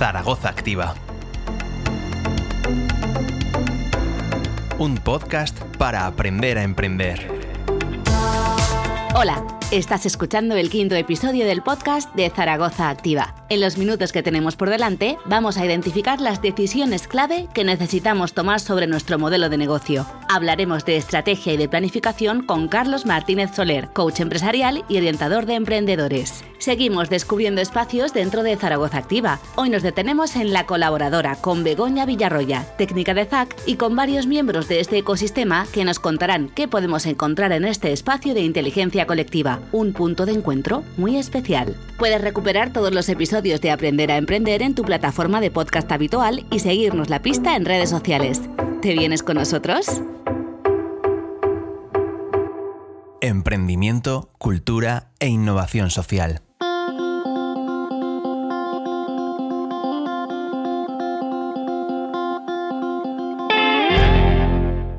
Zaragoza Activa. Un podcast para aprender a emprender. Hola, estás escuchando el quinto episodio del podcast de Zaragoza Activa. En los minutos que tenemos por delante, vamos a identificar las decisiones clave que necesitamos tomar sobre nuestro modelo de negocio. Hablaremos de estrategia y de planificación con Carlos Martínez Soler, coach empresarial y orientador de emprendedores. Seguimos descubriendo espacios dentro de Zaragoza Activa. Hoy nos detenemos en la colaboradora con Begoña Villarroya, técnica de ZAC, y con varios miembros de este ecosistema que nos contarán qué podemos encontrar en este espacio de inteligencia colectiva, un punto de encuentro muy especial. Puedes recuperar todos los episodios de Aprender a Emprender en tu plataforma de podcast habitual y seguirnos la pista en redes sociales. ¿Te vienes con nosotros? Emprendimiento, cultura e innovación social.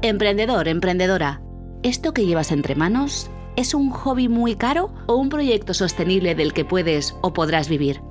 Emprendedor, emprendedora. ¿Esto que llevas entre manos es un hobby muy caro o un proyecto sostenible del que puedes o podrás vivir?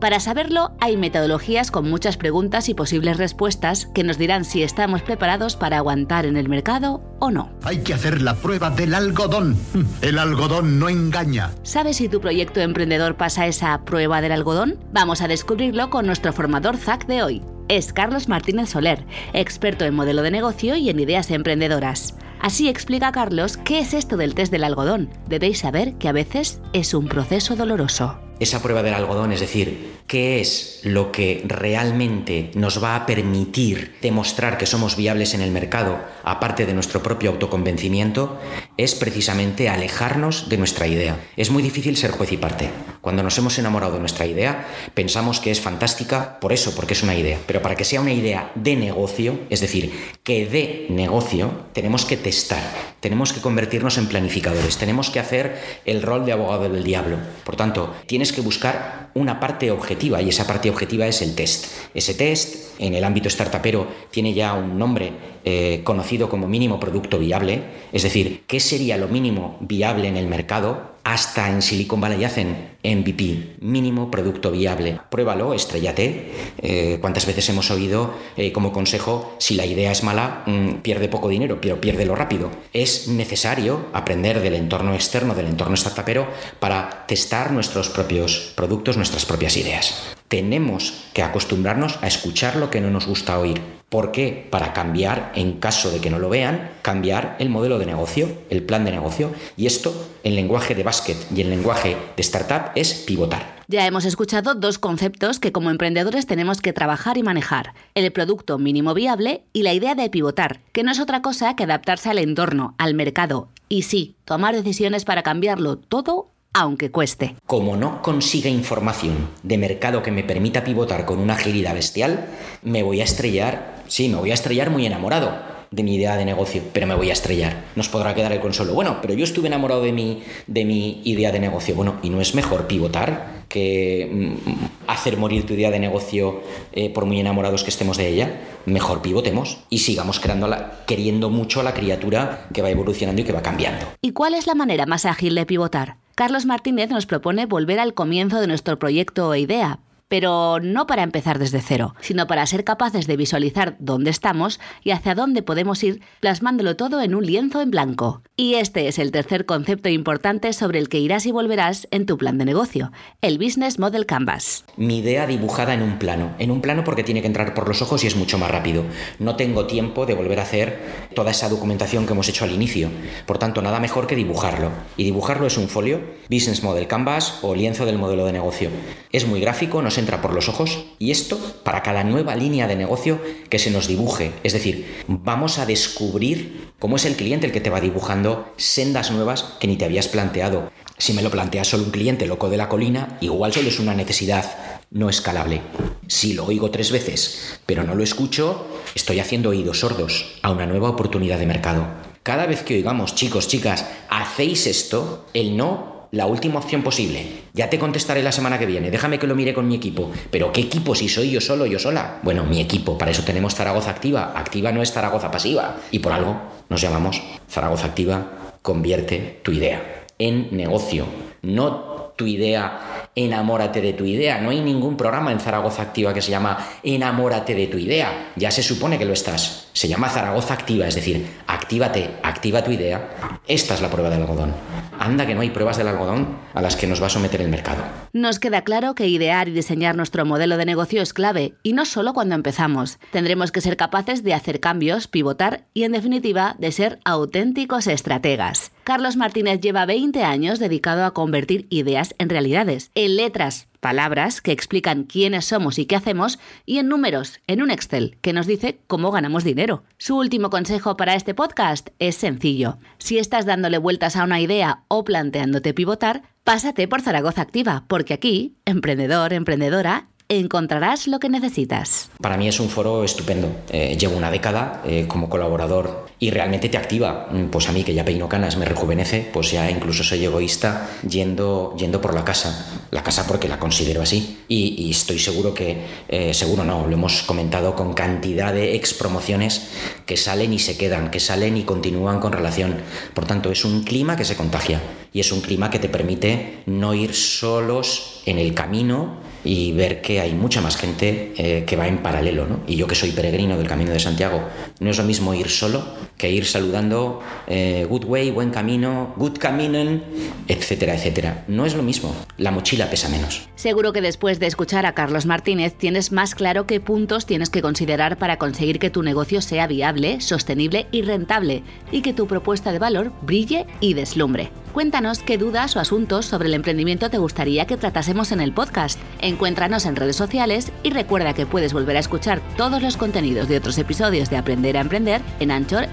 Para saberlo, hay metodologías con muchas preguntas y posibles respuestas que nos dirán si estamos preparados para aguantar en el mercado o no. Hay que hacer la prueba del algodón. El algodón no engaña. ¿Sabes si tu proyecto emprendedor pasa esa prueba del algodón? Vamos a descubrirlo con nuestro formador ZAC de hoy. Es Carlos Martínez Soler, experto en modelo de negocio y en ideas emprendedoras. Así explica Carlos qué es esto del test del algodón. Debéis saber que a veces es un proceso doloroso esa prueba del algodón, es decir, qué es lo que realmente nos va a permitir demostrar que somos viables en el mercado, aparte de nuestro propio autoconvencimiento, es precisamente alejarnos de nuestra idea. Es muy difícil ser juez y parte. Cuando nos hemos enamorado de nuestra idea, pensamos que es fantástica por eso, porque es una idea. Pero para que sea una idea de negocio, es decir, que dé negocio, tenemos que testar, tenemos que convertirnos en planificadores, tenemos que hacer el rol de abogado del diablo. Por tanto, tienes que buscar una parte objetiva y esa parte objetiva es el test. Ese test en el ámbito startupero tiene ya un nombre eh, conocido como mínimo producto viable, es decir, ¿qué sería lo mínimo viable en el mercado? Hasta en Silicon Valley hacen MVP, mínimo producto viable. Pruébalo, estrellate. Eh, ¿Cuántas veces hemos oído eh, como consejo, si la idea es mala, mm, pierde poco dinero, pero piérdelo rápido? Es necesario aprender del entorno externo, del entorno startupero, para testar nuestros propios productos, nuestras propias ideas. Tenemos que acostumbrarnos a escuchar lo que no nos gusta oír ¿Por qué? Para cambiar, en caso de que no lo vean, cambiar el modelo de negocio, el plan de negocio. Y esto, en lenguaje de básquet y en lenguaje de startup, es pivotar. Ya hemos escuchado dos conceptos que como emprendedores tenemos que trabajar y manejar. El producto mínimo viable y la idea de pivotar, que no es otra cosa que adaptarse al entorno, al mercado. Y sí, tomar decisiones para cambiarlo todo aunque cueste. Como no consiga información de mercado que me permita pivotar con una agilidad bestial, me voy a estrellar, sí, me voy a estrellar muy enamorado de mi idea de negocio, pero me voy a estrellar. Nos podrá quedar el consuelo. Bueno, pero yo estuve enamorado de mi, de mi idea de negocio. Bueno, ¿y no es mejor pivotar que mm, hacer morir tu idea de negocio eh, por muy enamorados que estemos de ella? Mejor pivotemos y sigamos creando queriendo mucho a la criatura que va evolucionando y que va cambiando. ¿Y cuál es la manera más ágil de pivotar? Carlos Martínez nos propone volver al comienzo de nuestro proyecto o idea, pero no para empezar desde cero, sino para ser capaces de visualizar dónde estamos y hacia dónde podemos ir plasmándolo todo en un lienzo en blanco. Y este es el tercer concepto importante sobre el que irás y volverás en tu plan de negocio, el Business Model Canvas. Mi idea dibujada en un plano, en un plano porque tiene que entrar por los ojos y es mucho más rápido. No tengo tiempo de volver a hacer toda esa documentación que hemos hecho al inicio. Por tanto, nada mejor que dibujarlo. Y dibujarlo es un folio, Business Model Canvas o lienzo del modelo de negocio. Es muy gráfico, no entra por los ojos y esto para cada nueva línea de negocio que se nos dibuje. Es decir, vamos a descubrir cómo es el cliente el que te va dibujando sendas nuevas que ni te habías planteado. Si me lo plantea solo un cliente loco de la colina, igual solo es una necesidad no escalable. Si lo oigo tres veces, pero no lo escucho, estoy haciendo oídos sordos a una nueva oportunidad de mercado. Cada vez que oigamos, chicos, chicas, hacéis esto, el no la última opción posible. Ya te contestaré la semana que viene, déjame que lo mire con mi equipo. ¿Pero qué equipo si soy yo solo, yo sola? Bueno, mi equipo, para eso tenemos Zaragoza Activa. Activa no es Zaragoza Pasiva. Y por algo nos llamamos Zaragoza Activa, convierte tu idea en negocio. No tu idea enamórate de tu idea. No hay ningún programa en Zaragoza Activa que se llama enamórate de tu idea. Ya se supone que lo estás. Se llama Zaragoza Activa, es decir, actívate, activa tu idea. Esta es la prueba del algodón. Anda que no hay pruebas del algodón a las que nos va a someter el mercado. Nos queda claro que idear y diseñar nuestro modelo de negocio es clave, y no solo cuando empezamos. Tendremos que ser capaces de hacer cambios, pivotar y, en definitiva, de ser auténticos estrategas. Carlos Martínez lleva 20 años dedicado a convertir ideas en realidades, en letras, palabras que explican quiénes somos y qué hacemos, y en números, en un Excel, que nos dice cómo ganamos dinero. Su último consejo para este podcast es sencillo. Si estás dándole vueltas a una idea o planteándote pivotar, pásate por Zaragoza Activa, porque aquí, emprendedor, emprendedora, encontrarás lo que necesitas. Para mí es un foro estupendo. Eh, llevo una década eh, como colaborador y realmente te activa. Mm, pues a mí que ya peino canas me rejuvenece, pues ya incluso soy egoísta yendo, yendo por la casa. La casa porque la considero así. Y, estoy seguro que, eh, seguro no, lo hemos comentado con cantidad de ex promociones que salen y se quedan, que salen y continúan con relación. Por tanto, es un clima que se contagia y es un clima que te permite no ir solos en el camino y ver que hay mucha más gente eh, que va en paralelo. ¿no? Y yo que soy peregrino del Camino de Santiago, no es lo mismo ir solo que ir saludando eh, good way, buen camino, good caminen, etcétera, etcétera. No es lo mismo. La mochila pesa menos. Seguro que después de escuchar a Carlos Martínez tienes más claro qué puntos tienes que considerar para conseguir que tu negocio sea viable, sostenible y rentable y que tu propuesta de valor brille y deslumbre. Cuéntanos qué dudas o asuntos sobre el emprendimiento te gustaría que tratásemos en el podcast. Encuéntranos en redes sociales y recuerda que puedes volver a escuchar todos los contenidos de otros episodios de Aprender a Emprender en Anchor,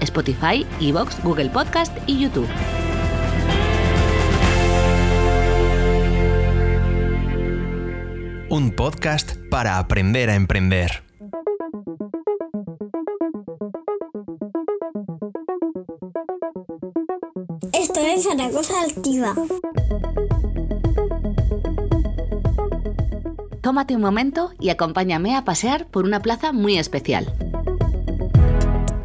Evox, Google Podcast y YouTube. Un podcast para aprender a emprender. Esto es Zaragoza Activa. Tómate un momento y acompáñame a pasear por una plaza muy especial.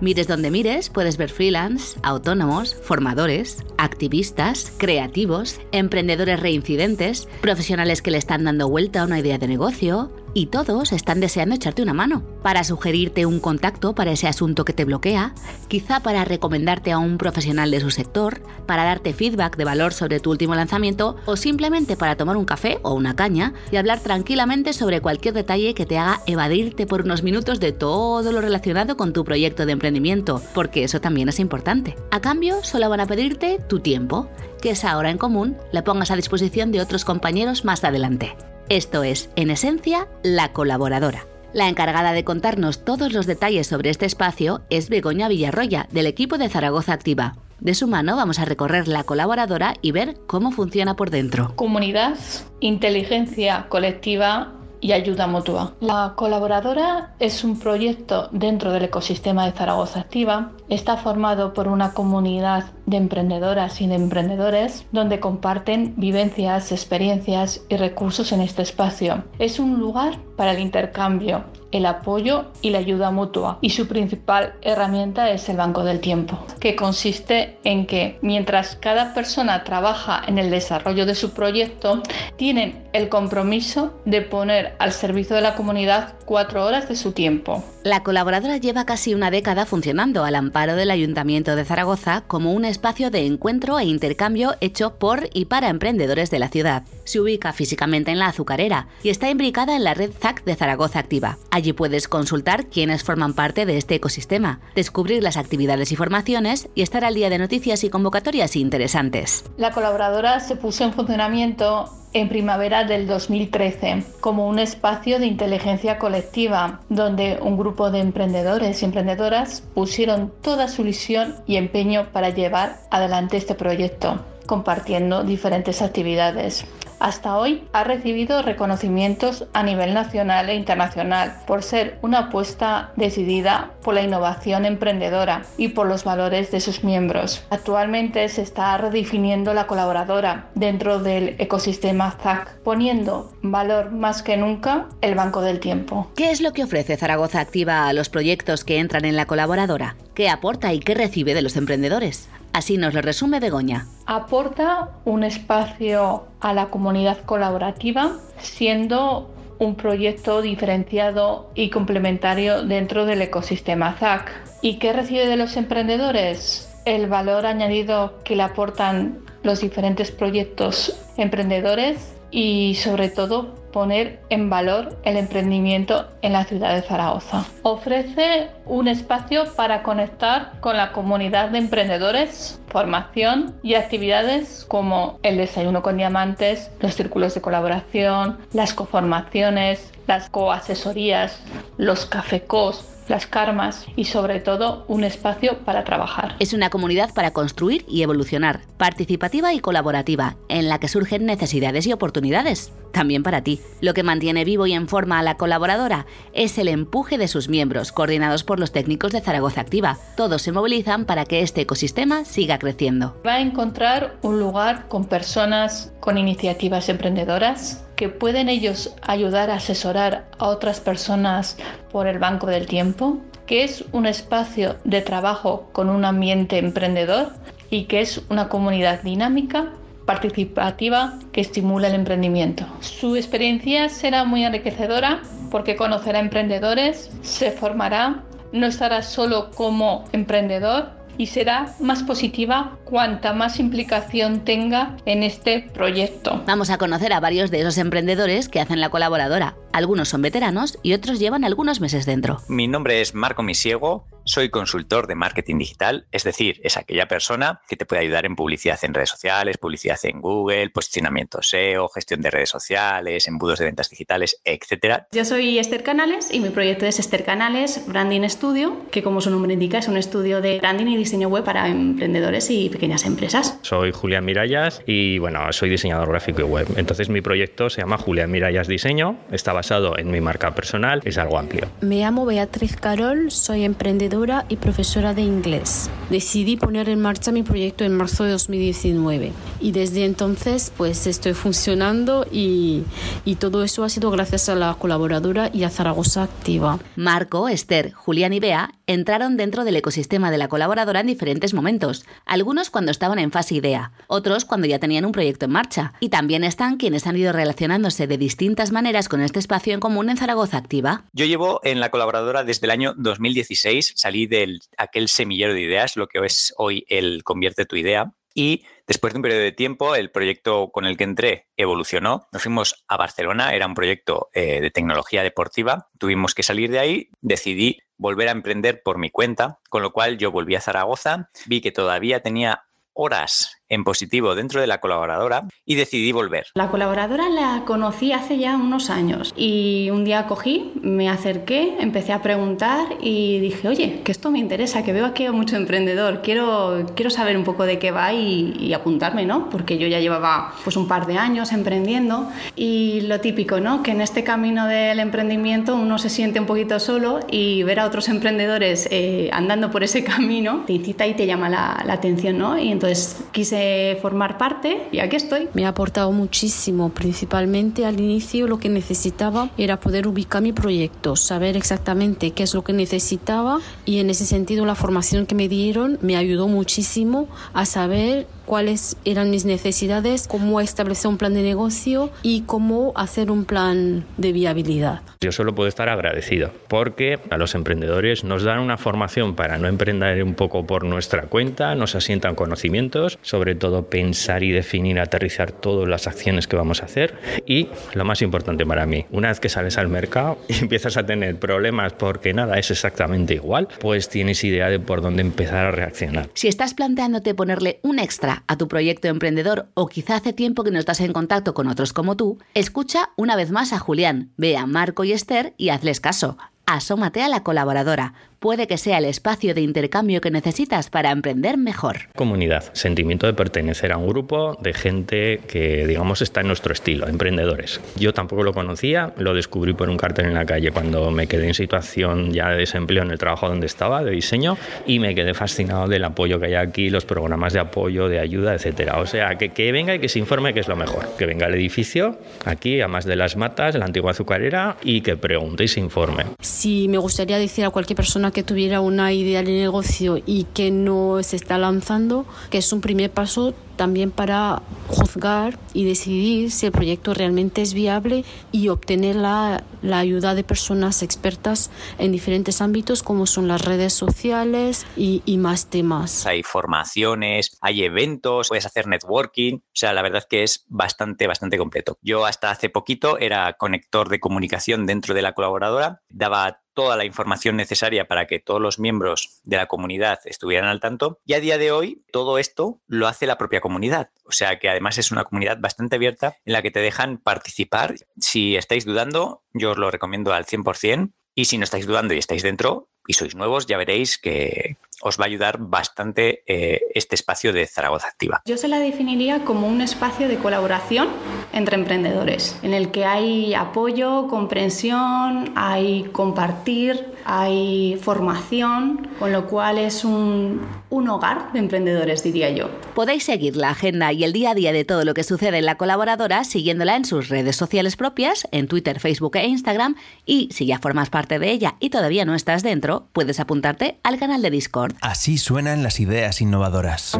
Mires donde mires, puedes ver freelance, autónomos, formadores, activistas, creativos, emprendedores reincidentes, profesionales que le están dando vuelta a una idea de negocio, y todos están deseando echarte una mano, para sugerirte un contacto para ese asunto que te bloquea, quizá para recomendarte a un profesional de su sector, para darte feedback de valor sobre tu último lanzamiento o simplemente para tomar un café o una caña y hablar tranquilamente sobre cualquier detalle que te haga evadirte por unos minutos de todo lo relacionado con tu proyecto de emprendimiento, porque eso también es importante. A cambio, solo van a pedirte tu tiempo, que esa hora en común la pongas a disposición de otros compañeros más adelante. Esto es, en esencia, la colaboradora. La encargada de contarnos todos los detalles sobre este espacio es Begoña Villarroya, del equipo de Zaragoza Activa. De su mano vamos a recorrer la colaboradora y ver cómo funciona por dentro. Comunidad, inteligencia colectiva y ayuda mutua. La colaboradora es un proyecto dentro del ecosistema de Zaragoza Activa. Está formado por una comunidad de emprendedoras y de emprendedores donde comparten vivencias, experiencias y recursos en este espacio. Es un lugar para el intercambio, el apoyo y la ayuda mutua. Y su principal herramienta es el Banco del Tiempo, que consiste en que mientras cada persona trabaja en el desarrollo de su proyecto, tienen el compromiso de poner al servicio de la comunidad cuatro horas de su tiempo. La colaboradora lleva casi una década funcionando al amparo del Ayuntamiento de Zaragoza como un espacio de encuentro e intercambio hecho por y para emprendedores de la ciudad. Se ubica físicamente en la azucarera y está imbricada en la red ZAC de Zaragoza Activa. Allí puedes consultar quiénes forman parte de este ecosistema, descubrir las actividades y formaciones y estar al día de noticias y convocatorias interesantes. La colaboradora se puso en funcionamiento en primavera del 2013 como un espacio de inteligencia colectiva donde un grupo de emprendedores y emprendedoras pusieron toda su ilusión y empeño para llevar adelante este proyecto compartiendo diferentes actividades hasta hoy ha recibido reconocimientos a nivel nacional e internacional por ser una apuesta decidida por la innovación emprendedora y por los valores de sus miembros. Actualmente se está redefiniendo la colaboradora dentro del ecosistema ZAC, poniendo valor más que nunca el banco del tiempo. ¿Qué es lo que ofrece Zaragoza Activa a los proyectos que entran en la colaboradora? ¿Qué aporta y qué recibe de los emprendedores? Así nos lo resume Begoña. Aporta un espacio a la comunidad colaborativa, siendo un proyecto diferenciado y complementario dentro del ecosistema ZAC. ¿Y qué recibe de los emprendedores? El valor añadido que le aportan los diferentes proyectos emprendedores y sobre todo poner en valor el emprendimiento en la ciudad de Zaragoza. Ofrece un espacio para conectar con la comunidad de emprendedores, formación y actividades como el desayuno con diamantes, los círculos de colaboración, las coformaciones, las coasesorías, los cafecos, las karmas y sobre todo un espacio para trabajar. Es una comunidad para construir y evolucionar, participativa y colaborativa, en la que surgen necesidades y oportunidades, también para ti. Lo que mantiene vivo y en forma a la colaboradora es el empuje de sus miembros, coordinados por los técnicos de Zaragoza Activa. Todos se movilizan para que este ecosistema siga creciendo. Va a encontrar un lugar con personas con iniciativas emprendedoras que pueden ellos ayudar a asesorar a otras personas por el banco del tiempo, que es un espacio de trabajo con un ambiente emprendedor y que es una comunidad dinámica participativa que estimula el emprendimiento. Su experiencia será muy enriquecedora porque conocerá emprendedores, se formará, no estará solo como emprendedor, y será más positiva cuanta más implicación tenga en este proyecto. Vamos a conocer a varios de esos emprendedores que hacen la colaboradora. Algunos son veteranos y otros llevan algunos meses dentro. Mi nombre es Marco Misiego, soy consultor de marketing digital, es decir, es aquella persona que te puede ayudar en publicidad en redes sociales, publicidad en Google, posicionamiento SEO, gestión de redes sociales, embudos de ventas digitales, etc. Yo soy Esther Canales y mi proyecto es Esther Canales Branding Studio, que como su nombre indica es un estudio de branding y diseño web para emprendedores y pequeñas empresas. Soy Julián Mirallas y bueno, soy diseñador gráfico y web. Entonces mi proyecto se llama Julián Mirallas Diseño, está basado en mi marca personal, es algo amplio. Me llamo Beatriz Carol, soy emprendedora y profesora de inglés. Decidí poner en marcha mi proyecto en marzo de 2019 y desde entonces pues estoy funcionando y, y todo eso ha sido gracias a la colaboradora y a Zaragoza Activa. Marco, Esther, Julián y Bea entraron dentro del ecosistema de la colaboradora en diferentes momentos, algunos cuando estaban en fase idea, otros cuando ya tenían un proyecto en marcha, y también están quienes han ido relacionándose de distintas maneras con este espacio en común en Zaragoza Activa. Yo llevo en la colaboradora desde el año 2016, salí de aquel semillero de ideas, lo que es hoy el Convierte tu idea, y después de un periodo de tiempo, el proyecto con el que entré evolucionó. Nos fuimos a Barcelona, era un proyecto eh, de tecnología deportiva. Tuvimos que salir de ahí, decidí volver a emprender por mi cuenta, con lo cual yo volví a Zaragoza, vi que todavía tenía horas en positivo dentro de la colaboradora y decidí volver. La colaboradora la conocí hace ya unos años y un día cogí, me acerqué, empecé a preguntar y dije, oye, que esto me interesa, que veo aquí a mucho emprendedor, quiero, quiero saber un poco de qué va y, apuntarme, ¿no? Porque yo ya llevaba pues un par de años emprendiendo y lo típico, ¿no? Que en este camino del emprendimiento uno se siente un poquito solo y ver a otros emprendedores eh, andando por ese camino te incita y te llama la, la atención, ¿no? Y entonces quise formar parte y aquí estoy. Me ha aportado muchísimo, principalmente al inicio lo que necesitaba era poder ubicar mi proyecto, saber exactamente qué es lo que necesitaba y en ese sentido la formación que me dieron me ayudó muchísimo a saber cuáles eran mis necesidades, cómo establecer un plan de negocio y cómo hacer un plan de viabilidad. Yo solo puedo estar agradecido porque a los emprendedores nos dan una formación para no emprender un poco por nuestra cuenta, nos asientan conocimientos, sobre todo pensar y definir, aterrizar todas las acciones que vamos a hacer y lo más importante para mí, una vez que sales al mercado y empiezas a tener problemas porque nada es exactamente igual, pues tienes idea de por dónde empezar a reaccionar. Si estás planteándote ponerle un extra a tu proyecto emprendedor o quizá hace tiempo que no estás en contacto con otros como tú, escucha una vez más a Julián, ve a Marco y Esther y hazles caso. Asómate a la colaboradora puede que sea el espacio de intercambio que necesitas para emprender mejor. Comunidad, sentimiento de pertenecer a un grupo de gente que, digamos, está en nuestro estilo, emprendedores. Yo tampoco lo conocía, lo descubrí por un cartel en la calle cuando me quedé en situación ya de desempleo en el trabajo donde estaba, de diseño, y me quedé fascinado del apoyo que hay aquí, los programas de apoyo, de ayuda, etcétera. O sea, que, que venga y que se informe que es lo mejor. Que venga al edificio, aquí, a más de las matas, la antigua azucarera, y que pregunte y se informe. Si me gustaría decir a cualquier persona que tuviera una idea de negocio y que no se está lanzando, que es un primer paso también para juzgar y decidir si el proyecto realmente es viable y obtener la, la, ayuda de personas expertas en diferentes ámbitos como son las redes sociales y, y, más temas. Hay formaciones, hay eventos, puedes hacer networking, o sea, la verdad que es bastante, bastante completo. Yo hasta hace poquito era conector de comunicación dentro de la colaboradora, daba toda la información necesaria para que todos los miembros de la comunidad estuvieran al tanto. Y a día de hoy todo esto lo hace la propia comunidad. O sea que además es una comunidad bastante abierta en la que te dejan participar. Si estáis dudando, yo os lo recomiendo al 100%. Y si no estáis dudando y estáis dentro y sois nuevos, ya veréis que os va a ayudar bastante eh, este espacio de Zaragoza Activa. Yo se la definiría como un espacio de colaboración entre emprendedores, en el que hay apoyo, comprensión, hay compartir, hay formación, con lo cual es un, un hogar de emprendedores, diría yo. Podéis seguir la agenda y el día a día de todo lo que sucede en la colaboradora siguiéndola en sus redes sociales propias, en Twitter, Facebook e Instagram, y si ya formas parte de ella y todavía no estás dentro, puedes apuntarte al canal de Discord. Así suenan las ideas innovadoras.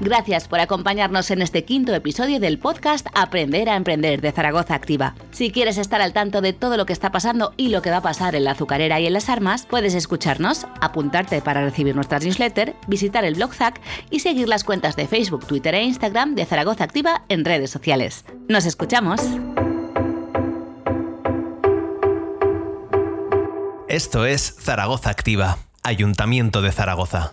Gracias por acompañarnos en este quinto episodio del podcast Aprender a Emprender de Zaragoza Activa. Si quieres estar al tanto de todo lo que está pasando y lo que va a pasar en la azucarera y en las armas, puedes escucharnos, apuntarte para recibir nuestras newsletters, visitar el blog ZAC y seguir las cuentas de Facebook, Twitter e Instagram de Zaragoza Activa en redes sociales. ¡Nos escuchamos! Esto es Zaragoza Activa, Ayuntamiento de Zaragoza.